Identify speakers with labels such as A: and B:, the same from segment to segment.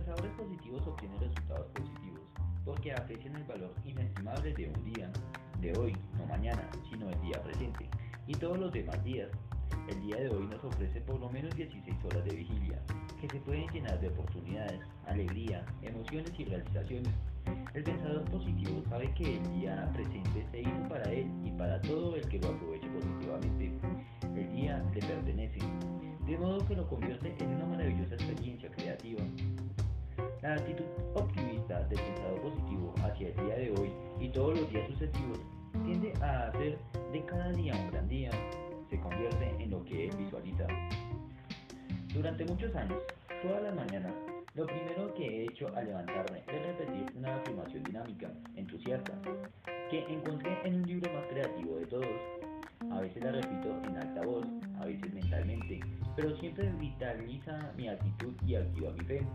A: pensadores positivos obtienen resultados positivos porque aprecian el valor inestimable de un día, de hoy, no mañana, sino el día presente, y todos los demás días. El día de hoy nos ofrece por lo menos 16 horas de vigilia, que se pueden llenar de oportunidades, alegría, emociones y realizaciones. El pensador positivo sabe que el día presente se hizo para él y para todo el que lo aproveche positivamente. El día le pertenece, de modo que lo convierte en una maravillosa experiencia creativa. La actitud optimista del pensador positivo hacia el día de hoy y todos los días sucesivos tiende a hacer de cada día un gran día, se convierte en lo que él visualiza. Durante muchos años, todas las mañanas, lo primero que he hecho al levantarme es repetir una afirmación dinámica, entusiasta, que encontré en un libro más creativo de todos. A veces la repito en alta voz, a veces mentalmente, pero siempre vitaliza mi actitud y activa mi fe.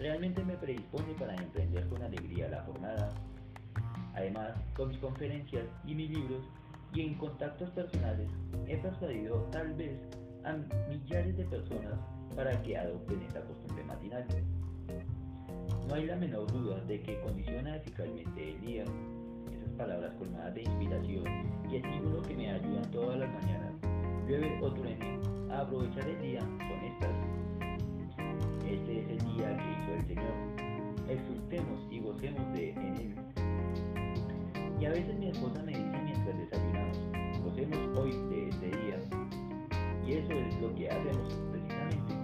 A: Realmente me predispone para emprender con alegría la jornada. Además, con mis conferencias y mis libros y en contactos personales, he persuadido tal vez a millares de personas para que adopten esta costumbre matinal. No hay la menor duda de que condiciona eficazmente el día. Esas palabras colmadas de inspiración y estímulo que me ayudan todas las mañanas, llueve o truene, a aprovechar el día son estas. Este es el día que hizo el Señor. Exultemos y gocemos de en él. Y a veces mi esposa me dice mientras desayunamos, gocemos hoy de este día. Y eso es lo que hacemos precisamente.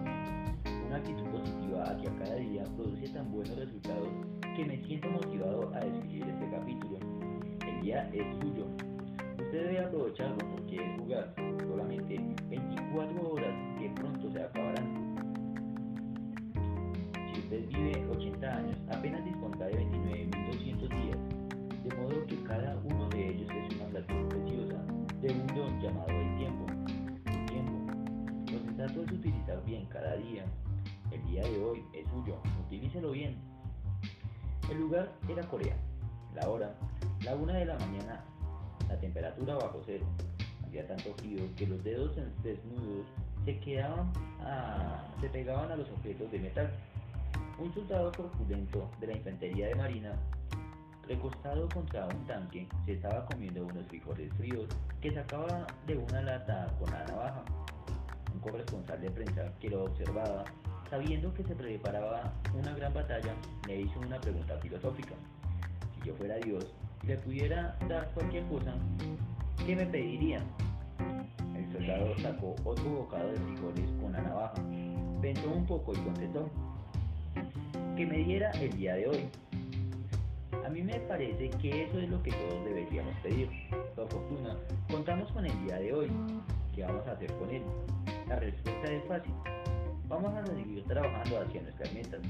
A: Una actitud positiva hacia cada día produce tan buenos resultados que me siento motivado a escribir este capítulo. El día es suyo. Usted debe aprovecharlo porque es jugar solamente 24 horas que pronto se acabarán. Usted vive 80 años, apenas dispondrá de 29.200 días, de modo que cada uno de ellos es una fracción preciosa de un don llamado el tiempo. El tiempo. Lo sensato es utilizar bien cada día. El día de hoy es suyo, utilícelo bien. El lugar era Corea. La hora, la una de la mañana, la temperatura bajo cero. Había tanto frío que los dedos desnudos se quedaban a, se pegaban a los objetos de metal. Un soldado corpulento de la infantería de marina, recostado contra un tanque, se estaba comiendo unos frijoles fríos que sacaba de una lata con la navaja. Un corresponsal de prensa que lo observaba, sabiendo que se preparaba una gran batalla, le hizo una pregunta filosófica. Si yo fuera Dios y le pudiera dar cualquier cosa, ¿qué me pediría? El soldado sacó otro bocado de frijoles con la navaja, pensó un poco y contestó, que me diera el día de hoy. A mí me parece que eso es lo que todos deberíamos pedir. Por fortuna, contamos con el día de hoy. ¿Qué vamos a hacer con él? La respuesta es fácil. Vamos a seguir trabajando hacia nuestras metas.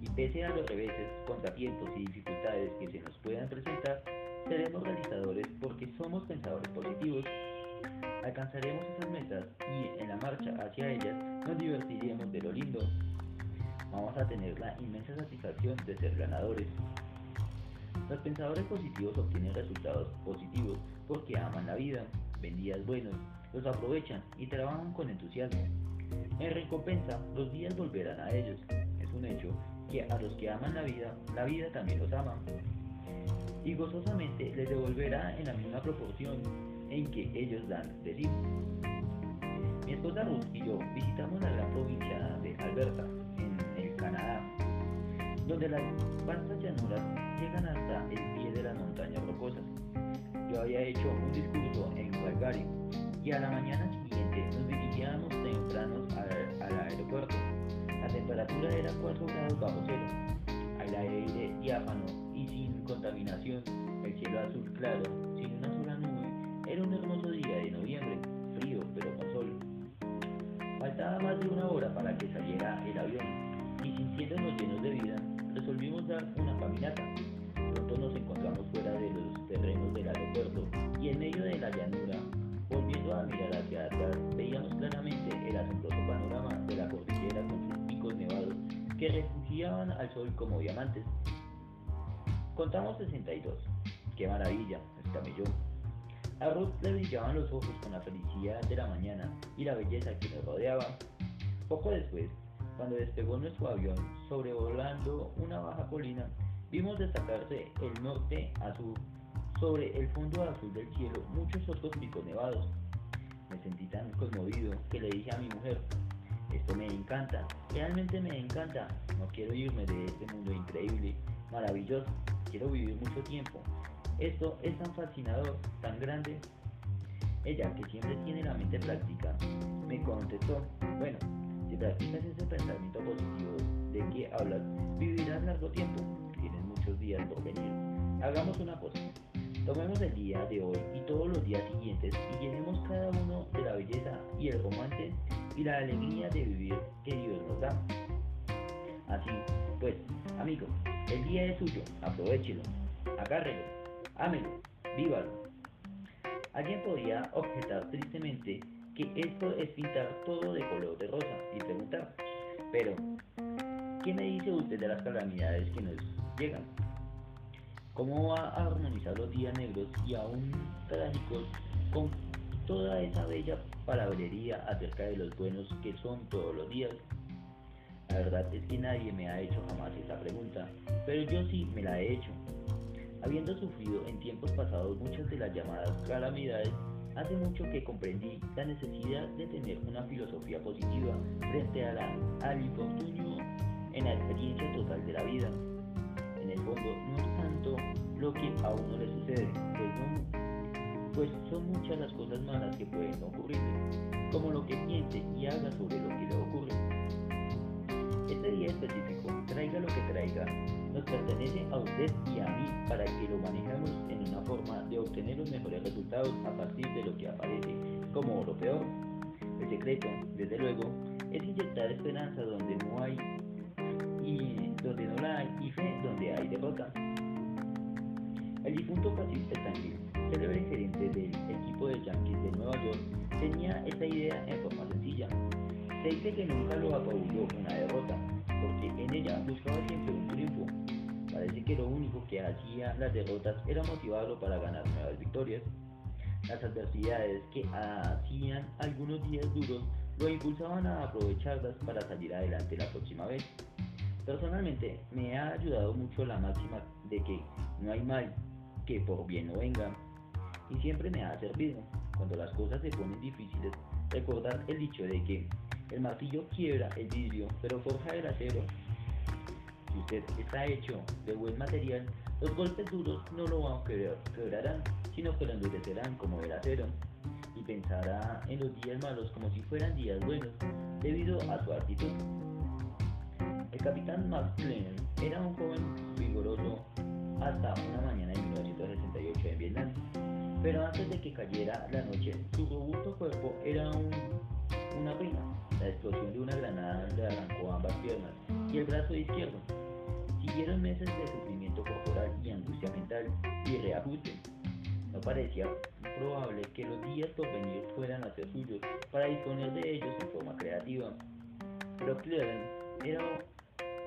A: Y pese a los reveses, contratiempos y dificultades que se nos puedan presentar, seremos realizadores porque somos pensadores positivos. Alcanzaremos esas metas y en la marcha hacia ellas nos divertiremos de lo lindo. Vamos a tener la inmensa satisfacción de ser ganadores. Los pensadores positivos obtienen resultados positivos porque aman la vida, ven días buenos, los aprovechan y trabajan con entusiasmo. En recompensa, los días volverán a ellos. Es un hecho que a los que aman la vida, la vida también los ama. Y gozosamente les devolverá en la misma proporción en que ellos dan de sí. Mi esposa Ruth y yo visitamos la gran provincia de Alberta, Canadá, donde las vastas llanuras llegan hasta el pie de las montañas rocosas. Yo había hecho un discurso en Calgary y a la mañana siguiente nos dirigíamos tempranos al, al aeropuerto. La temperatura era 4 grados bajo cero, al aire diáfano y sin contaminación, el cielo azul claro, al sol como diamantes. Contamos 62. ¡Qué maravilla! exclamé yo. A Ruth le brillaban los ojos con la felicidad de la mañana y la belleza que nos rodeaba. Poco después, Cuando despegó nuestro avión sobrevolando una baja colina, vimos destacarse el norte azul sobre el fondo azul del cielo muchos otros picos nevados. Me sentí tan conmovido que le dije a mi mujer, esto me encanta, realmente me encanta, no quiero irme de este mundo increíble, maravilloso, quiero vivir mucho tiempo. Esto es tan fascinador, tan grande. Ella, que siempre tiene la mente práctica, me contestó, bueno, si practicas ese pensamiento positivo de que hablas, vivirás largo tiempo, tienes muchos días por venir. Hagamos una cosa, tomemos el día de hoy y todos los días siguientes y llenemos cada uno de la belleza y el romance y la alegría de vivir que Dios nos da. Así, pues, amigo, el día es suyo, aprovechelo, agárrelo, ámelo, vívalo. Alguien podría objetar tristemente que esto es pintar todo de color de rosa y preguntar, pero, ¿qué me dice usted de las calamidades que nos llegan? ¿Cómo va a armonizar los días negros y aún trágicos con toda esa bella palabrería acerca de los buenos que son todos los días? La verdad es que nadie me ha hecho jamás esa pregunta, pero yo sí me la he hecho. Habiendo sufrido en tiempos pasados muchas de las llamadas calamidades, hace mucho que comprendí la necesidad de tener una filosofía positiva frente a la, al infortunio en la experiencia total de la vida. En el fondo, no es tanto lo que a uno le sucede, no pues son muchas las cosas malas que pueden ocurrir, como lo que piense y haga sobre lo que le ocurre. Este día específico, traiga lo que traiga, nos pertenece a usted y a mí para que lo manejemos en una forma de obtener los mejores resultados a partir de lo que aparece como lo peor. El secreto, desde luego, es inyectar esperanza donde no hay y donde no la hay y fe donde hay derrota. El difunto Patrick Stanley, célebre gerente del equipo de Yankees de Nueva York, tenía esta idea en forma sencilla. Se dice que nunca lo apabulló una derrota, porque en ella buscaba siempre un triunfo. Parece que lo único que hacía las derrotas era motivarlo para ganar nuevas victorias. Las adversidades que hacían algunos días duros lo impulsaban a aprovecharlas para salir adelante la próxima vez. Personalmente me ha ayudado mucho la máxima de que no hay mal que por bien no venga y siempre me ha servido, cuando las cosas se ponen difíciles, recordar el dicho de que el martillo quiebra el vidrio, pero forja el acero. Si usted está hecho de buen material, los golpes duros no lo quebrarán, sino que lo endurecerán como el acero y pensará en los días malos como si fueran días buenos, debido a su actitud. El capitán Max era un joven vigoroso hasta una mañana de 1968 en Vietnam. Pero antes de que cayera la noche, su robusto cuerpo era una ruina. La explosión de una granada le arrancó ambas piernas y el brazo izquierdo. Siguieron meses de sufrimiento corporal y angustia mental y reajuste. No parecía probable que los días por venir fueran a ser suyos para disponer de ellos en forma creativa. Pero Cleveland era,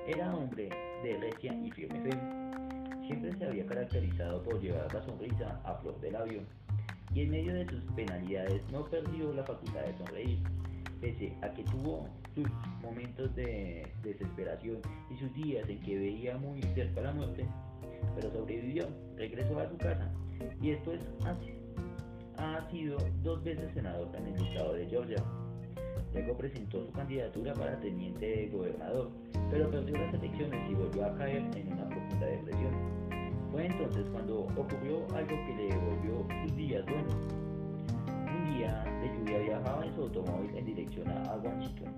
A: era hombre de recia y firme fe siempre se había caracterizado por llevar la sonrisa a flor de labio, y en medio de sus penalidades no perdió la facultad de sonreír, pese a que tuvo sus momentos de desesperación y sus días en que veía muy cerca la muerte, pero sobrevivió, regresó a su casa y después ha sido dos veces senador en el estado de Georgia. Luego presentó su candidatura para teniente de gobernador, pero perdió las elecciones y volvió a caer en una profunda depresión. Fue entonces cuando ocurrió algo que le devolvió sus días buenos. Un día de lluvia viajaba en su automóvil en dirección a Washington,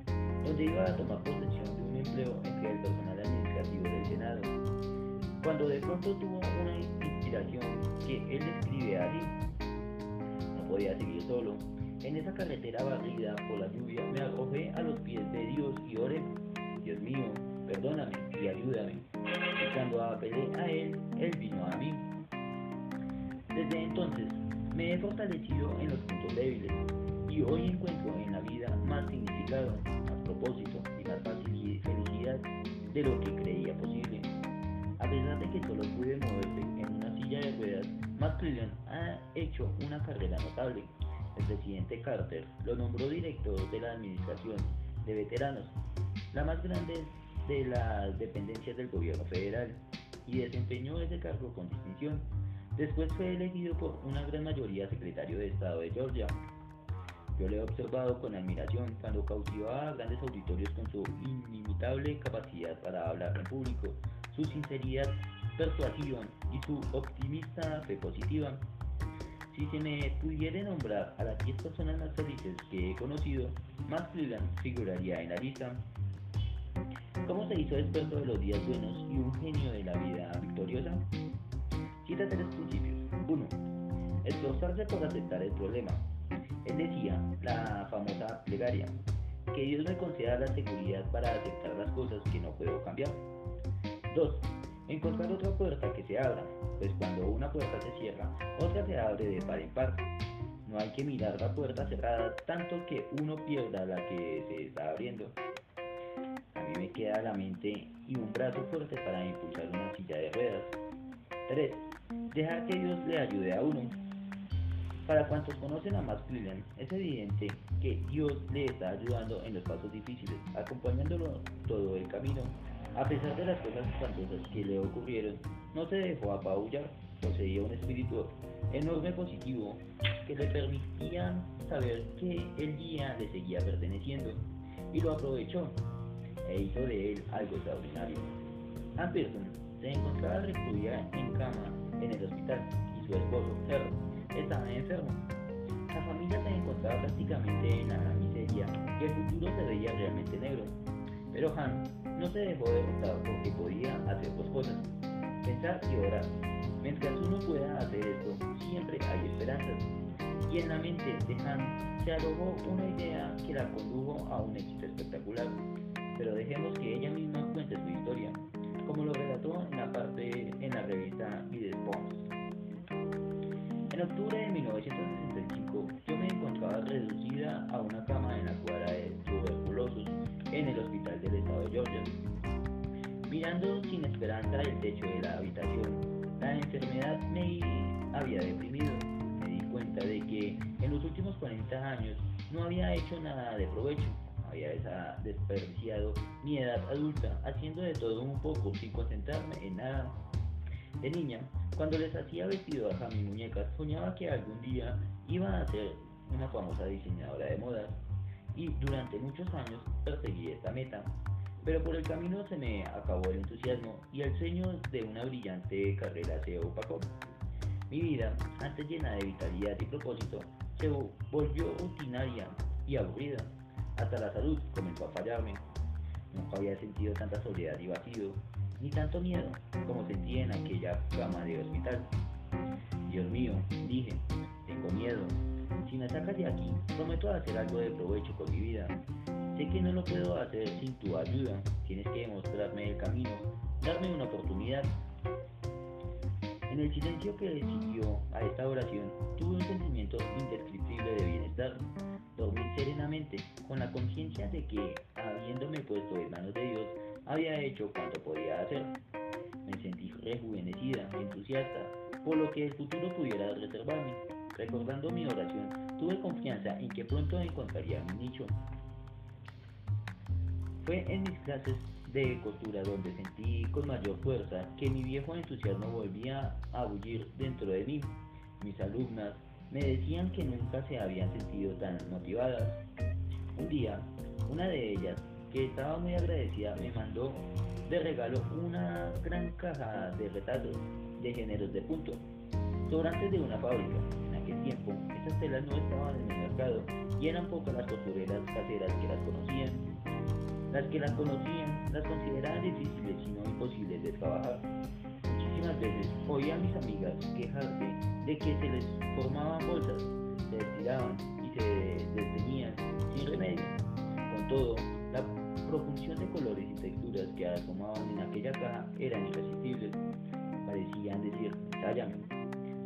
A: donde iba a tomar posesión de un empleo entre el personal administrativo del Senado. Cuando de pronto tuvo una inspiración que él escribe así, no podía seguir solo, en esa carretera barrida por la lluvia me arrojé a los pies de Dios y oré, Dios mío, perdóname y ayúdame. Y cuando apelé a Él, Él vino a mí. Desde entonces me he fortalecido en los puntos débiles y hoy encuentro en la vida más significado, más propósito y más felicidad de lo que creía posible. A pesar de que solo pude moverse en una silla de ruedas, Matt ha hecho una carrera notable el presidente Carter lo nombró director de la Administración de Veteranos. La más grande de las dependencias del gobierno federal, y desempeñó ese cargo con distinción. Después fue elegido por una gran mayoría secretario de Estado de Georgia. Yo le he observado con admiración cuando cautivaba a grandes auditorios con su inimitable capacidad para hablar en público, su sinceridad persuasiva y su optimista fe positiva. Si se me pudiera nombrar a las 10 personas más felices que he conocido, Max Cleland figuraría en la lista. ¿Cómo se hizo experto de los días buenos y un genio de la vida victoriosa? Cita tres principios. 1. Esforzarse por aceptar el problema. Él decía, la famosa plegaria, que Dios me conceda la seguridad para aceptar las cosas que no puedo cambiar. 2. Encontrar otra puerta que se abra, pues cuando una puerta se cierra, otra se abre de par en par. No hay que mirar la puerta cerrada tanto que uno pierda la que se está abriendo. Mí me queda la mente y un brazo fuerte para impulsar una silla de ruedas. 3. Dejar que Dios le ayude a uno. Para cuantos conocen a Max Cleland, es evidente que Dios le está ayudando en los pasos difíciles, acompañándolo todo el camino a pesar de las cosas espantosas que le ocurrieron, no se dejó apabullar, poseía un espíritu enorme positivo que le permitía saber que el día le seguía perteneciendo y lo aprovechó e hizo de él algo extraordinario. Anderson se encontraba recluida en cama en el hospital y su esposo, Herr, estaba enfermo. La familia se encontraba prácticamente en la miseria y el futuro se veía realmente negro. Pero Han no se dejó derrotar porque podía hacer dos cosas, pensar y orar. Mientras uno pueda hacer esto, siempre hay esperanzas. Y en la mente de Han se alojó una idea que la condujo a un éxito espectacular. Pero dejemos que ella misma cuente su historia, como lo relató en la parte en la revista Post. En octubre de 1965, yo me encontraba reducida a una cama en la cuadra de tuberculosos en el hospital del estado de Georgia. Mirando sin esperanza el techo de la habitación, la enfermedad me había deprimido. Me di cuenta de que en los últimos 40 años no había hecho nada de provecho. Había desperdiciado mi edad adulta haciendo de todo un poco sin concentrarme en nada. De niña, cuando les hacía vestido a mi muñecas, soñaba que algún día iba a ser una famosa diseñadora de modas y durante muchos años perseguí esta meta. Pero por el camino se me acabó el entusiasmo y el sueño de una brillante carrera se opacó. Mi vida, antes llena de vitalidad y propósito, se volvió rutinaria y aburrida. Hasta la salud comenzó a fallarme. Nunca había sentido tanta soledad y vacío, ni tanto miedo como sentí en aquella cama de hospital. Dios mío, dije, tengo miedo, si me sacas de aquí, prometo hacer algo de provecho con mi vida. Sé que no lo puedo hacer sin tu ayuda. Tienes que demostrarme el camino, darme una oportunidad. En el silencio que siguió a esta oración, tuve un sentimiento indescriptible de bienestar. Dormí serenamente, con la conciencia de que, habiéndome puesto en manos de Dios, había hecho cuanto podía hacer. Me sentí rejuvenecida, entusiasta, por lo que el futuro pudiera reservarme. Recordando mi oración, tuve confianza en que pronto encontraría mi nicho. Fue en mis clases de costura donde sentí con mayor fuerza que mi viejo entusiasmo volvía a bullir dentro de mí. Mis alumnas me decían que nunca se habían sentido tan motivadas. Un día, una de ellas, que estaba muy agradecida, me mandó de regalo una gran caja de retazos de géneros de punto, sobrantes de una fábrica tiempo, esas telas no estaban en el mercado y eran pocas las costureras caseras que las conocían. Las que las conocían las consideraban difíciles Veces oía a mis amigas quejarse de que se les formaban bolsas, se estiraban y se desteñían sin remedio. Con todo, la profusión de colores y texturas que asomaban en aquella caja eran irresistibles. Parecían decir, cállame.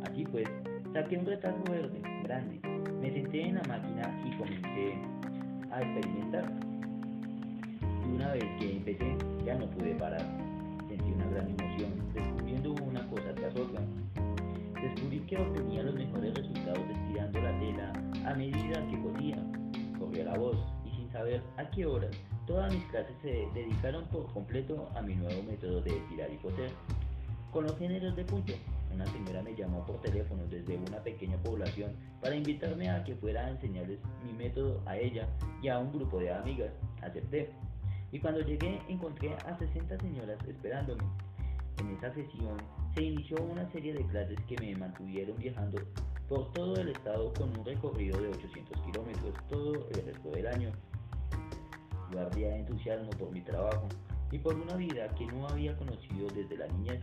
A: Así pues, Saqué un retrato verde, grande, me senté en la máquina y comencé a experimentar. Y una vez que empecé, ya no pude parar. Sentí una gran emoción, que obtenía los mejores resultados estirando la tela a medida que podía. Corrió la voz y sin saber a qué horas Todas mis clases se dedicaron por completo a mi nuevo método de estirar y coser. Con los géneros de punto, una señora me llamó por teléfono desde una pequeña población para invitarme a que fuera a enseñarles mi método a ella y a un grupo de amigas. Acepté. Y cuando llegué encontré a 60 señoras esperándome. En esa sesión se inició una serie de clases que me mantuvieron viajando por todo el estado con un recorrido de 800 kilómetros todo el resto del año. De entusiasmo por mi trabajo y por una vida que no había conocido desde la niñez.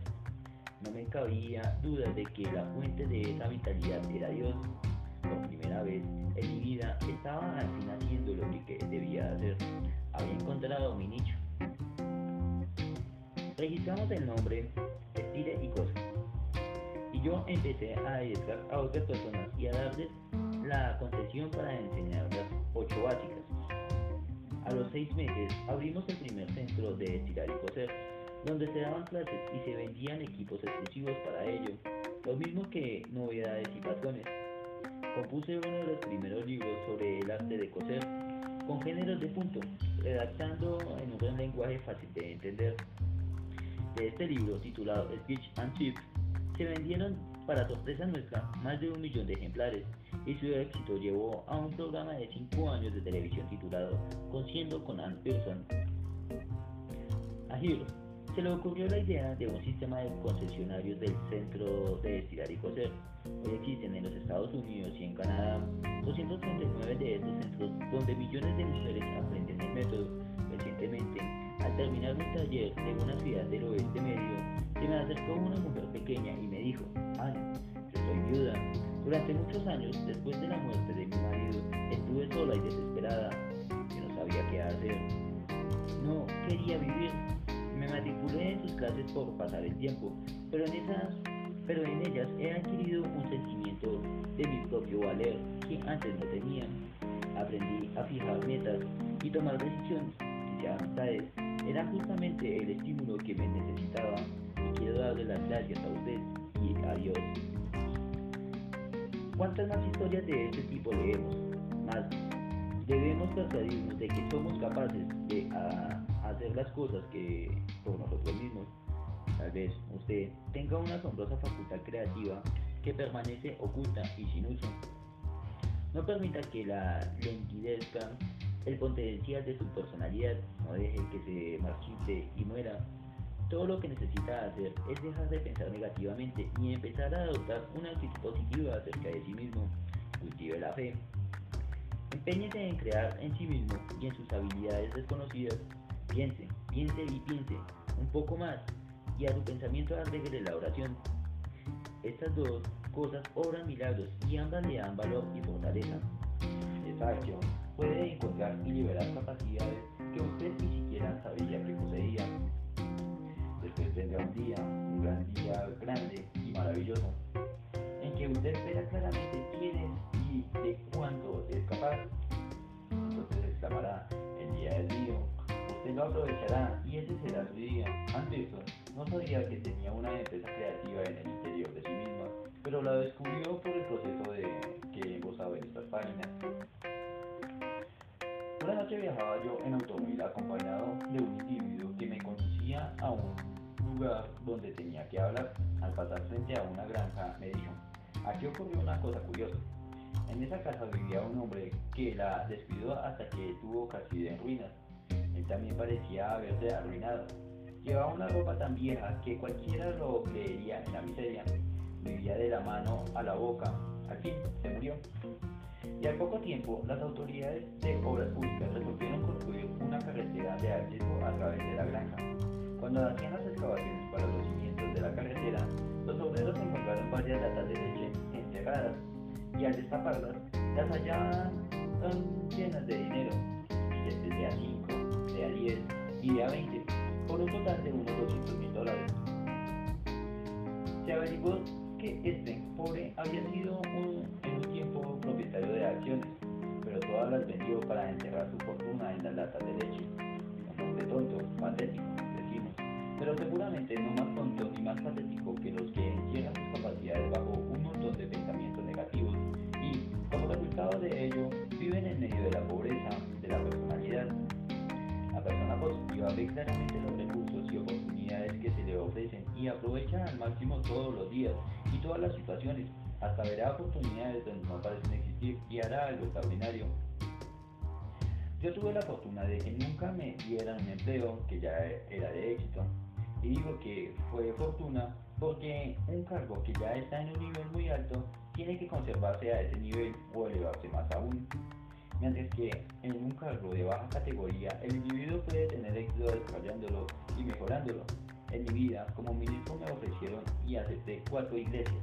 A: No me cabía duda de que la fuente de esa vitalidad era Dios. Por primera vez en mi vida estaba al fin haciendo lo que debía hacer. Había encontrado mi nicho. Registramos el nombre Y Cosa. Y yo empecé a dedicar a otras personas y a darles la concesión para enseñar las ocho básicas. A los seis meses abrimos el primer centro de estirar y coser donde se daban clases y se vendían equipos exclusivos para ello, lo mismo que novedades y patrones. Compuse uno de los primeros libros sobre el arte de coser, con géneros de punto, redactando en un lenguaje fácil de entender. De este libro, titulado Speech and Chip, se vendieron, para sorpresa nuestra, más de un millón de ejemplares, y su éxito llevó a un programa de 5 años de televisión titulado Conciendo con Ann Pearson. A Hero, se le ocurrió la idea de un sistema de concesionarios del centro de estirar y coser. Hoy existen en los Estados Unidos y en Canadá 239 de estos centros donde millones de mujeres aprenden el método. Al terminar un taller en una ciudad del oeste medio, se me acercó una mujer pequeña y me dijo, Ana, yo soy viuda. Durante muchos años, después de la muerte de mi marido, estuve sola y desesperada. Yo no sabía qué hacer. No quería vivir me matriculé en sus clases por pasar el tiempo, pero en, esas, pero en ellas he adquirido un sentimiento de mi propio valer que antes no tenía. Aprendí a fijar metas y tomar decisiones. Amistades era justamente el estímulo que me necesitaba y quiero darle las gracias a usted y a Dios. ¿Cuántas más historias de este tipo leemos? Más debemos persuadirnos de que somos capaces de hacer las cosas que por nosotros mismos. Tal vez usted tenga una asombrosa facultad creativa que permanece oculta y sin uso. No permita que la lentidezca el potencial de su personalidad, no deje que se marchite y muera. Todo lo que necesita hacer es dejar de pensar negativamente y empezar a adoptar una actitud positiva acerca de sí mismo. Cultive la fe. Empeñese en crear en sí mismo y en sus habilidades desconocidas Piense, piense y piense un poco más y a su pensamiento agregue la oración. Estas dos cosas obran milagros y ambas le dan valor y fortaleza. Esta acción puede encontrar y liberar capacidades que usted ni siquiera sabía que poseía. Después vendrá un día, un gran día grande y maravilloso, en que usted verá claramente quién es y de cuánto es capaz. Entonces exclamará, el día del día usted lo aprovechará y ese será su día. Anderson no sabía que tenía una empresa creativa en el interior de sí misma, pero la descubrió por el proceso de en estas páginas. Una noche viajaba yo en automóvil acompañado de un individuo que me conducía a un lugar donde tenía que hablar. Al pasar frente a una granja me dijo, aquí ocurrió una cosa curiosa. En esa casa vivía un hombre que la descuidó hasta que tuvo casi de ruinas también parecía haberse arruinado. Llevaba una ropa tan vieja que cualquiera lo creería en la miseria. Vivía de la mano a la boca. Al fin, se murió. Y al poco tiempo, las autoridades de obras públicas resolvieron construir una carretera de acceso a través de la granja. Cuando hacían las excavaciones para los cimientos de la carretera, los obreros encontraron varias latas de leche enterradas y al destaparlas, las hallaban llenas de dinero, billetes de así a 10 y a 20, por un total de unos 200 mil dólares. Se averiguó que este pobre había sido un, en un tiempo propietario de acciones, pero todas las vendió para enterrar su fortuna en las latas de leche. Un hombre tonto, patético, decimos, pero seguramente no más tonto todas las situaciones, hasta verá oportunidades donde no parecen existir y hará algo extraordinario. Yo tuve la fortuna de que nunca me dieran un empleo que ya era de éxito. Y digo que fue fortuna porque un cargo que ya está en un nivel muy alto tiene que conservarse a ese nivel o elevarse más aún. Mientras que en un cargo de baja categoría el individuo puede tener éxito desarrollándolo y mejorándolo. En mi vida, como ministro me ofrecieron y acepté cuatro iglesias.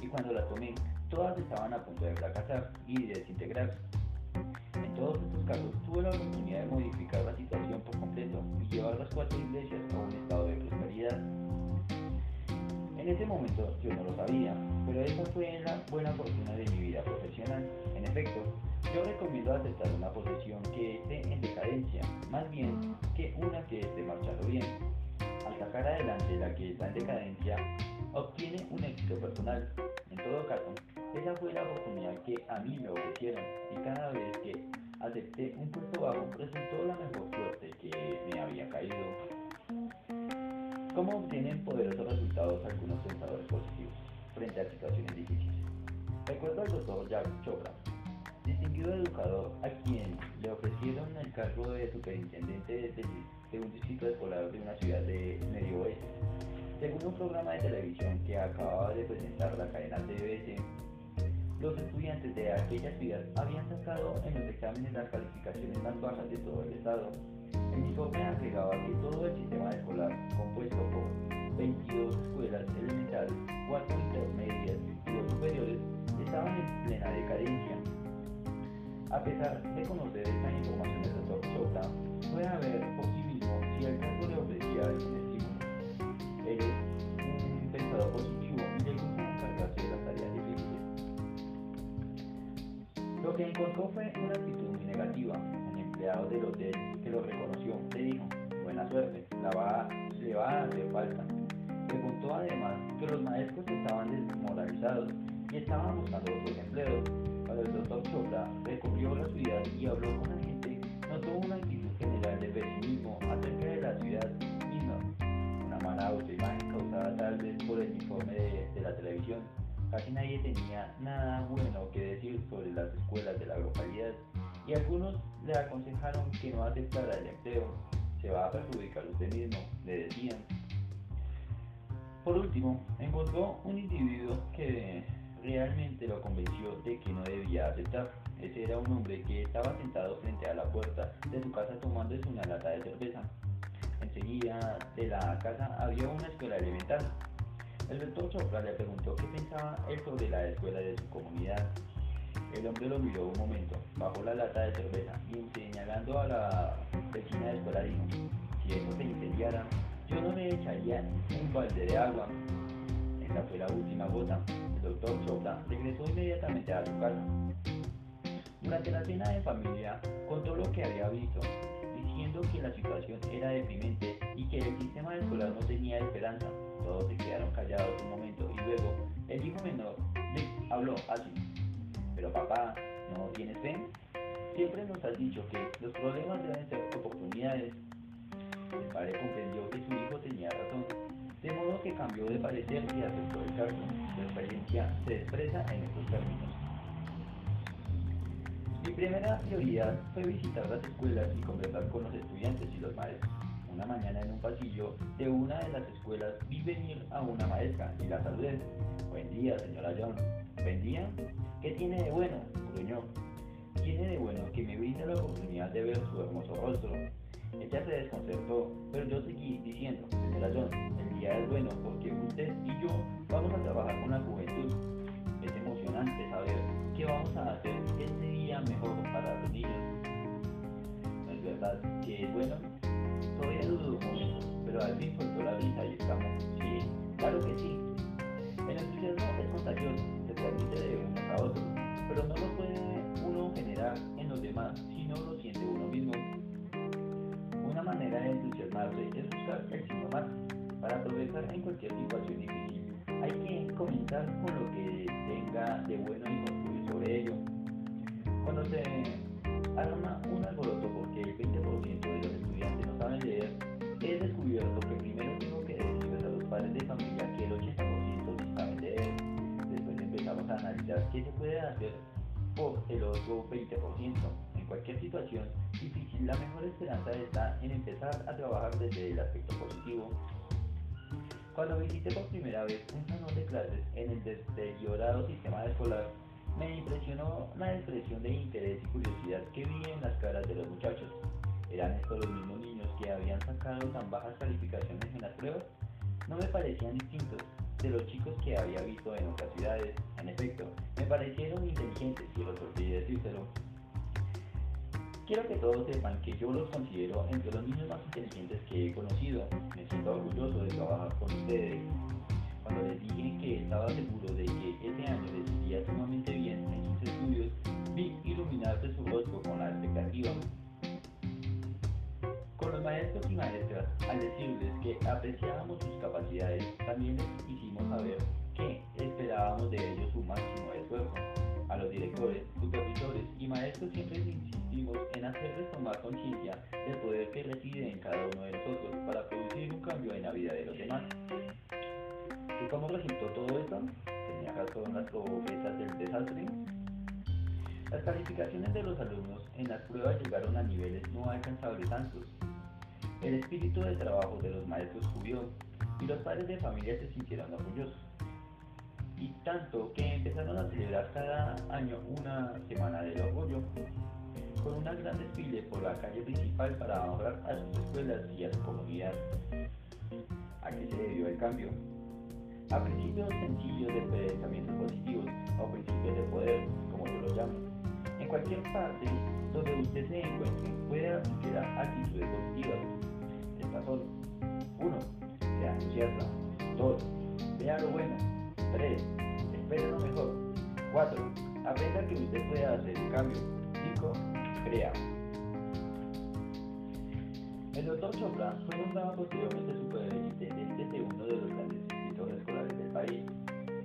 A: Y cuando las tomé, todas estaban a punto de fracasar y de desintegrarse. En todos estos casos tuve la oportunidad de modificar la situación por completo y llevar las cuatro iglesias a un estado de prosperidad. En ese momento yo no lo sabía, pero esa fue la buena fortuna de mi vida profesional. En efecto, yo recomiendo aceptar una posición que esté en decadencia, más bien que una que esté marchando bien. Al sacar adelante la que está en decadencia, obtiene un éxito personal. En todo caso, esa fue la oportunidad que a mí me ofrecieron y cada vez que acepté un puesto bajo resultó la mejor suerte que me había caído. ¿Cómo obtienen poderosos resultados algunos pensadores positivos frente a situaciones difíciles? Recuerdo al doctor Jack Chopra, distinguido educador a quien le ofrecieron el cargo de superintendente de, un distrito escolar de una ciudad de Medio Oeste. Según un programa de televisión que acababa de presentar la cadena TBS, los estudiantes de aquella ciudad habían sacado en los exámenes las calificaciones más bajas de todo el estado el informe agregaba que todo el sistema escolar, compuesto por 22 escuelas elementales, 4 intermedias y 2 superiores, estaban en plena decadencia. A pesar de conocer esta información del doctor Chota, fue a ver por sí mismo el caso le ofrecía algún estímulo. Él es un pensador positivo y le gusta encargarse de las tareas difíciles. Lo que encontró fue una actitud muy negativa, del hotel que lo reconoció le dijo, buena suerte, la va, le va a hacer falta. Le contó además que los maestros estaban desmoralizados y estaban buscando otros empleos. El doctor Chopra recorrió la ciudad y habló con la gente, notó una actitud general de pesimismo acerca de la ciudad misma. Una mala autoimagen causada tal vez por el informe de, de la televisión. Casi nadie tenía nada bueno que decir sobre las escuelas de la localidad y algunos le aconsejaron que no aceptara el empleo, se va a perjudicar usted mismo, le decían. Por último, encontró un individuo que realmente lo convenció de que no debía aceptar. Ese era un hombre que estaba sentado frente a la puerta de su casa tomándose una lata de cerveza. Enseguida de la casa había una escuela elemental. El doctor Chopra le preguntó qué pensaba él sobre la escuela de su comunidad el hombre lo miró un momento, bajó la lata de cerveza y señalando a la vecina de escuela dijo, si eso se incendiara, yo no le echaría un balde de agua. Esta fue la última gota. Doctor Chopra regresó inmediatamente a su casa. Durante la cena de familia contó lo que había visto, diciendo que la situación era deprimente y que el sistema escolar no tenía esperanza. Todos se quedaron callados un momento y luego el hijo menor le habló así. Pero papá, ¿no tienes fe? Siempre nos has dicho que los problemas deben ser oportunidades. El padre comprendió que su hijo tenía razón, de modo que cambió de parecer y aceptó el cargo. Su experiencia se expresa en estos términos. Mi primera prioridad fue visitar las escuelas y conversar con los estudiantes y los maestros. Una mañana en un pasillo de una de las escuelas vi venir a una maestra y la saludé. Buen día, señora John. Buen día. ¿Qué tiene de bueno? gruñó. Tiene de bueno que me brinda la oportunidad de ver su hermoso rostro. Ella se desconcertó, pero yo seguí diciendo, señora John, el día es bueno porque usted y yo vamos a trabajar con la juventud. Es emocionante saber qué vamos a hacer este día mejor para los niños. ¿No es verdad que es bueno? Todavía dudo un momento, pero al fin soltó la risa y estamos. Sí, claro que sí. El entusiasmo es contagioso, se transmite de unos a otros, pero no lo puede uno generar en los demás si no lo siente uno mismo manera de entusiasmarse es buscar el signo más para progresar en cualquier situación difícil. Hay que comenzar con lo que tenga de bueno y construir sobre ello. Cuando se arma un alboroto porque el 20% de los estudiantes no saben leer, he descubierto que primero tengo que decirles a los padres de familia que el 80% no saben leer. Después empezamos a analizar qué se puede hacer por el otro 20%. Cualquier situación difícil, la mejor esperanza está en empezar a trabajar desde el aspecto positivo. Cuando visité por primera vez un salón de clases en el deteriorado sistema escolar, me impresionó la expresión de interés y curiosidad que vi en las caras de los muchachos. ¿Eran estos los mismos niños que habían sacado tan bajas calificaciones en las pruebas? No me parecían distintos de los chicos que había visto en otras ciudades. En efecto, me parecieron inteligentes y los olvidé decírselo. Quiero que todos sepan que yo los considero entre los niños más inteligentes que he conocido. Me siento orgulloso de trabajar con ustedes. Cuando les dije que estaba seguro de que ese año les iría sumamente bien en sus estudios, vi iluminarse su rostro con la expectativa maestros y maestras, al decirles que apreciábamos sus capacidades, también les hicimos saber que esperábamos de ellos su máximo esfuerzo. A los directores, supervisores y maestros siempre insistimos en hacerles tomar conciencia del poder que reside en cada uno de nosotros para producir un cambio en la vida de los demás. ¿Y cómo resultó todo esto? ¿Tenía razón las profetas del desastre? Las calificaciones de los alumnos en las pruebas llegaron a niveles no alcanzables tantos, el espíritu de trabajo de los maestros subió y los padres de familia se sintieron orgullosos. Y tanto que empezaron a celebrar cada año una semana del orgullo, con una gran desfile por la calle principal para honrar a sus escuelas y a su comunidad. ¿A qué se debió el cambio? A principios sencillos de pensamientos positivos o principios de poder, como yo lo llamo. En cualquier parte donde usted se encuentre, puede adquirir actitudes positivas solo. 1. Sea entusiasta. 2. Vea lo bueno. 3. Espere lo mejor. 4. Aprenda que usted puede hacer el cambio. 5. Crea. El doctor Chopra fue nombrado posteriormente superintendente de uno de los grandes distritos escolares del país,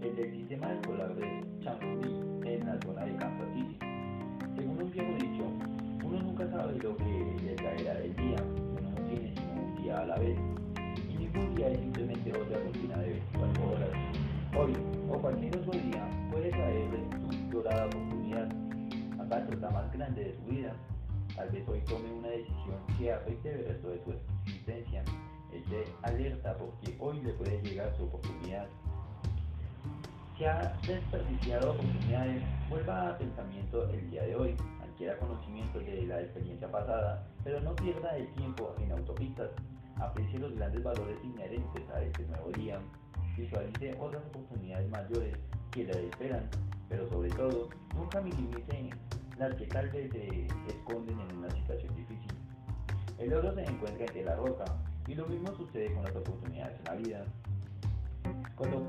A: el del sistema escolar de Chamonix, en la zona de Kansas City. Según un viejo dicho, uno nunca sabe lo que le caerá del día, a la vez. Y ningún día es simplemente la más grande de su vida. Tal vez hoy tome una decisión que afecte el resto de su existencia. Esté alerta porque hoy le puede llegar su oportunidad. Si ha desperdiciado oportunidades, vuelva a pensamiento el día de hoy, adquiera conocimiento de la experiencia pasada, pero no pierda el tiempo en autopistas aprecie los grandes valores inherentes a este nuevo día, visualice otras oportunidades mayores que le esperan, pero sobre todo, nunca minimice las que tal vez se esconden en una situación difícil. El oro se encuentra entre la roca, y lo mismo sucede con las oportunidades en la vida. Cuando,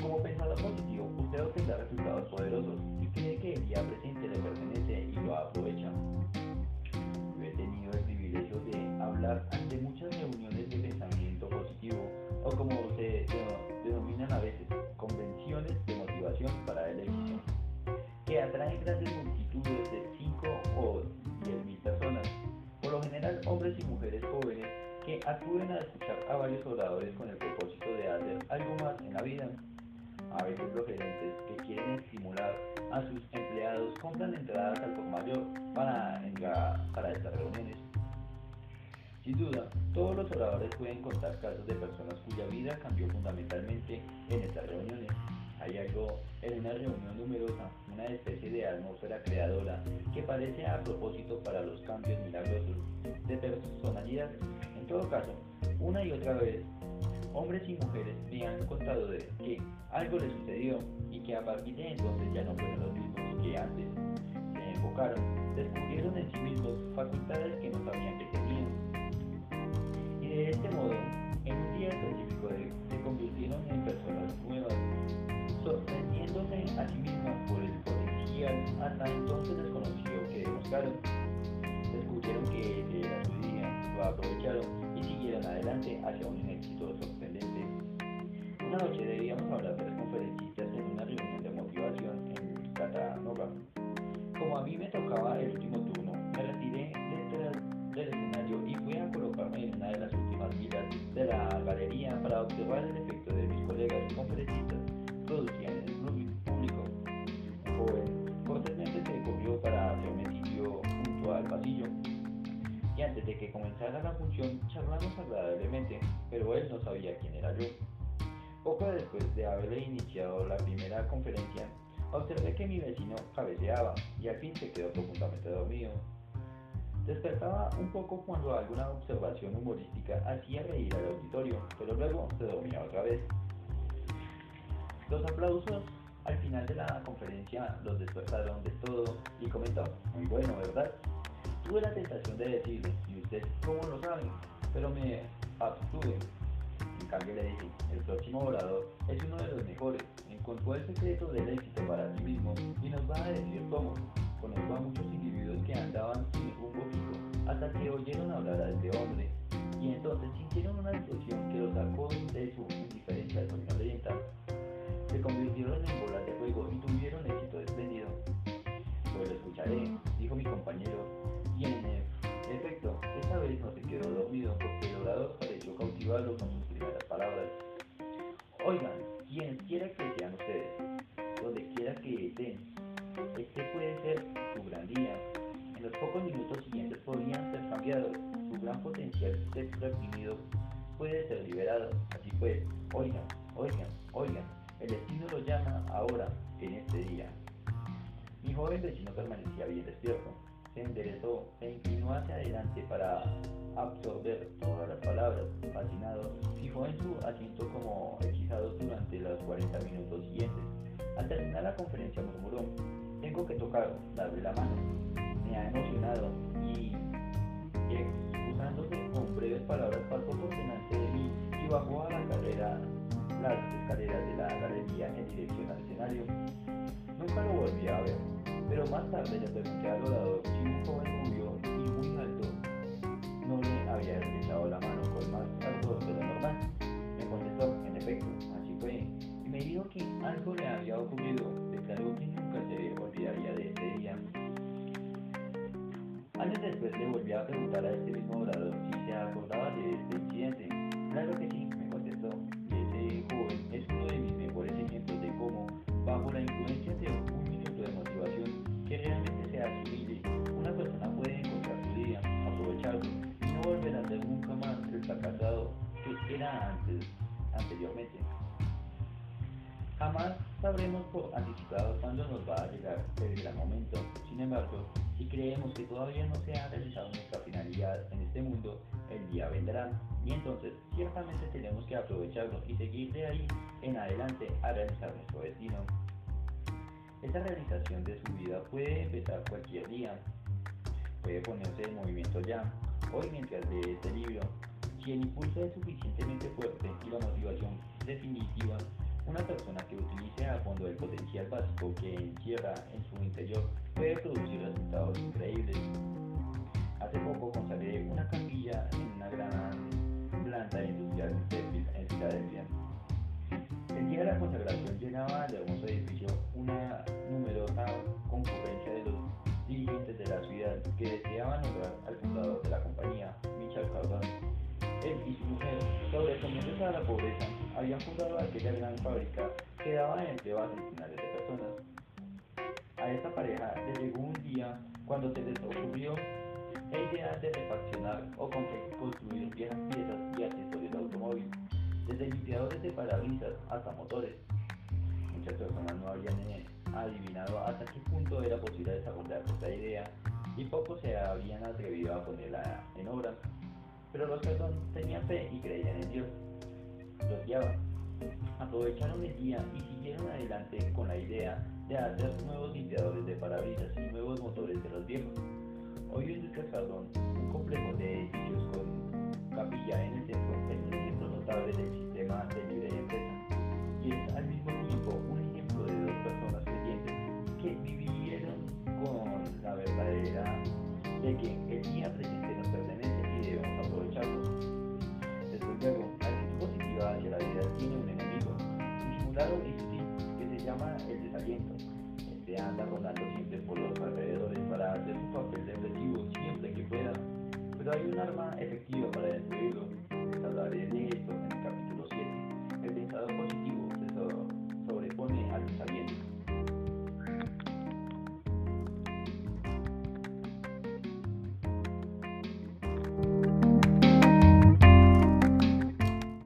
A: como pensador positivo, usted obtendrá resultados poderosos y cree que el día presente le pertenece y lo aprovecha. Yo he tenido el privilegio de hablar ante muchas reuniones de pensamiento positivo o como atraen grandes multitudes de 5 o 10 mil personas, por lo general hombres y mujeres jóvenes que acuden a escuchar a varios oradores con el propósito de hacer algo más en la vida. A veces los gerentes que quieren estimular a sus empleados compran entradas al por mayor para, para estas reuniones. Sin duda, todos los oradores pueden contar casos de personas cuya vida cambió fundamentalmente en estas reuniones. Hay algo en una reunión numerosa, una especie de atmósfera creadora que parece a propósito para los cambios milagrosos de personalidad. En todo caso, una y otra vez, hombres y mujeres me han contado de que algo les sucedió y que a partir de entonces ya no fueron los mismos que antes. Se enfocaron, descubrieron en sí mismos facultades que no sabían que tenían de este modo, en un día específico se convirtieron en personas nuevas, sorprendiéndose a sí mismas por el potencial hasta entonces desconocido que demostraron. Descubrieron que ese era su día, lo aprovecharon y siguieron adelante hacia un éxito sorprendente. Una noche debíamos hablar de los conferencistas en una reunión de motivación en Catanova. Como a mí me tocaba el último de que comenzara la función, charlamos agradablemente, pero él no sabía quién era yo. Poco después de haberle iniciado la primera conferencia, observé que mi vecino cabeceaba y al fin se quedó profundamente dormido. Despertaba un poco cuando alguna observación humorística hacía reír al auditorio, pero luego se dormía otra vez. Los aplausos al final de la conferencia los despertaron de todo y comentó, muy bueno, ¿verdad? Tuve la tentación de decirle, ¿y usted cómo lo sabe? Pero me abstuve. En cambio le dije, el próximo orador es uno de los mejores, encontró el secreto del éxito para sí mismo y nos va a decir cómo. Conozco a muchos individuos que andaban sin rumbo fijo hasta que oyeron hablar a este hombre y entonces sintieron una explosión que los sacó de su indiferencia soñolienta. Se convirtieron en bolas de fuego y tuvieron éxito espléndido. Pues lo escucharé, dijo mi compañero, con sus primeras palabras. Oigan, quien quiera que sean ustedes, donde quiera que estén, este puede ser su gran día. En los pocos minutos siguientes podrían ser cambiados. Su gran potencial sexo reprimido puede ser liberado. Así pues, oigan, oigan, oigan. El destino lo llama ahora, en este día. Mi joven vecino permanecía bien despierto. Se enderezó e inclinó hacia adelante para absorber todas las palabras. Fascinado, fijó en su asiento como hechizado durante los 40 minutos siguientes. Al terminar la conferencia murmuró, tengo que tocar, darle la mano. Me ha emocionado y, excusándose con breves palabras, pasó por delante de mí y bajó a la carrera las escaleras de la galería en dirección al escenario. Nunca lo volví a ver, pero más tarde le pregunté al orador un joven rubio y muy alto no le había estrechado la mano con más ardor de lo normal. Me contestó, en efecto, así fue, y me dijo que algo le había ocurrido, declaró que nunca se olvidaría de ese día. Años después le volví a preguntar a este mismo orador si se acordaba de este incidente. Claro que era antes, anteriormente. Jamás sabremos por anticipado cuándo nos va a llegar el gran momento. Sin embargo, si creemos que todavía no se ha realizado nuestra finalidad en este mundo, el día vendrá. Y entonces, ciertamente tenemos que aprovecharlo y seguir de ahí en adelante a realizar nuestro destino. Esta realización de su vida puede empezar cualquier día. Puede ponerse en movimiento ya. Hoy mientras lee este libro, si el impulso es suficientemente fuerte y la motivación definitiva, una persona que utilice a fondo el potencial básico que encierra en su interior puede producir resultados increíbles. Hace poco consagré una capilla en una gran planta industrial en Filadelfia. El día de la consagración llenaba el hermoso edificio una numerosa concurrencia de los dirigentes de la ciudad que deseaban honrar al fundador de la compañía, Michel Cardone. Él y su mujer, sobrecomiéndose a la pobreza, habían fundado aquella gran fábrica que daba empleo a centenares de personas. A esta pareja le llegó un día cuando se les ocurrió la idea de refaccionar o construir viejas piezas y accesorios de automóvil, desde limpiadores de parabrisas hasta motores. Muchas personas no habían eh, adivinado hasta qué punto era posible desarrollar esta idea y pocos se habían atrevido a ponerla en obra. Pero los que tenían fe y creían en Dios. Los guiaban. Aprovecharon el día y siguieron adelante con la idea de hacer nuevos limpiadores de parabrisas y nuevos motores de los viejos. Hoy en el Casardón, un complejo de edificios con capilla en el centro, es un ejemplo notable del un lado que se llama el desaliento. Este anda rondando siempre por los alrededores para hacer un papel defensivo siempre que pueda. Pero hay un arma efectiva para destruirlo. Hablaré de esto